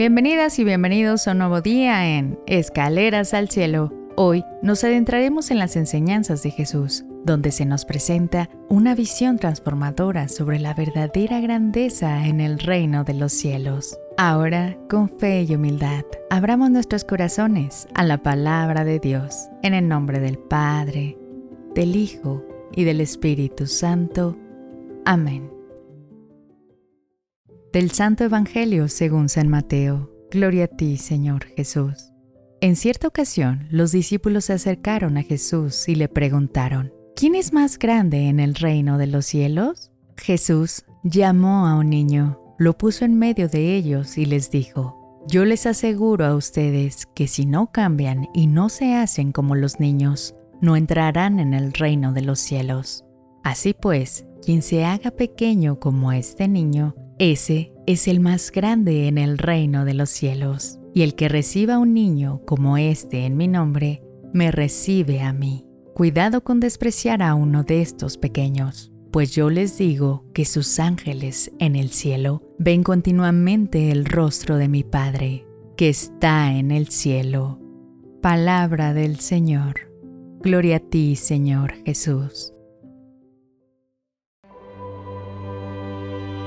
Bienvenidas y bienvenidos a un nuevo día en Escaleras al Cielo. Hoy nos adentraremos en las enseñanzas de Jesús, donde se nos presenta una visión transformadora sobre la verdadera grandeza en el reino de los cielos. Ahora, con fe y humildad, abramos nuestros corazones a la palabra de Dios, en el nombre del Padre, del Hijo y del Espíritu Santo. Amén. Del Santo Evangelio según San Mateo. Gloria a ti, Señor Jesús. En cierta ocasión, los discípulos se acercaron a Jesús y le preguntaron, ¿quién es más grande en el reino de los cielos? Jesús llamó a un niño, lo puso en medio de ellos y les dijo, yo les aseguro a ustedes que si no cambian y no se hacen como los niños, no entrarán en el reino de los cielos. Así pues, quien se haga pequeño como este niño, ese es el más grande en el reino de los cielos, y el que reciba un niño como este en mi nombre, me recibe a mí. Cuidado con despreciar a uno de estos pequeños, pues yo les digo que sus ángeles en el cielo ven continuamente el rostro de mi Padre, que está en el cielo. Palabra del Señor. Gloria a ti, Señor Jesús.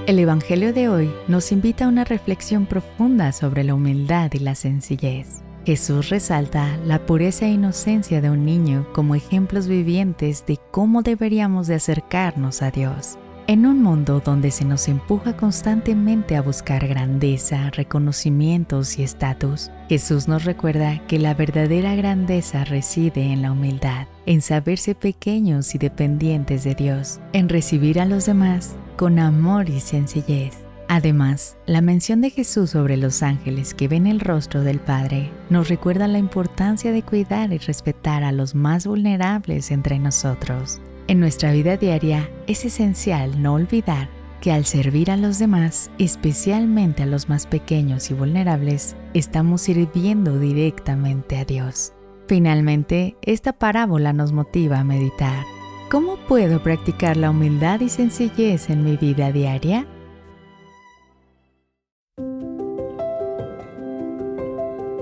El Evangelio de hoy nos invita a una reflexión profunda sobre la humildad y la sencillez. Jesús resalta la pureza e inocencia de un niño como ejemplos vivientes de cómo deberíamos de acercarnos a Dios. En un mundo donde se nos empuja constantemente a buscar grandeza, reconocimientos y estatus, Jesús nos recuerda que la verdadera grandeza reside en la humildad, en saberse pequeños y dependientes de Dios, en recibir a los demás con amor y sencillez. Además, la mención de Jesús sobre los ángeles que ven el rostro del Padre nos recuerda la importancia de cuidar y respetar a los más vulnerables entre nosotros. En nuestra vida diaria es esencial no olvidar que al servir a los demás, especialmente a los más pequeños y vulnerables, estamos sirviendo directamente a Dios. Finalmente, esta parábola nos motiva a meditar ¿Cómo puedo practicar la humildad y sencillez en mi vida diaria?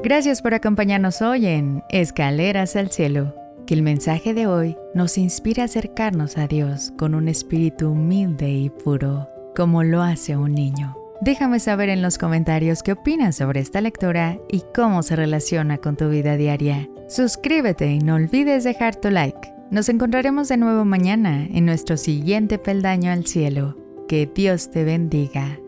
Gracias por acompañarnos hoy en Escaleras al Cielo. Que el mensaje de hoy nos inspire a acercarnos a Dios con un espíritu humilde y puro, como lo hace un niño. Déjame saber en los comentarios qué opinas sobre esta lectura y cómo se relaciona con tu vida diaria. Suscríbete y no olvides dejar tu like. Nos encontraremos de nuevo mañana en nuestro siguiente peldaño al cielo. Que Dios te bendiga.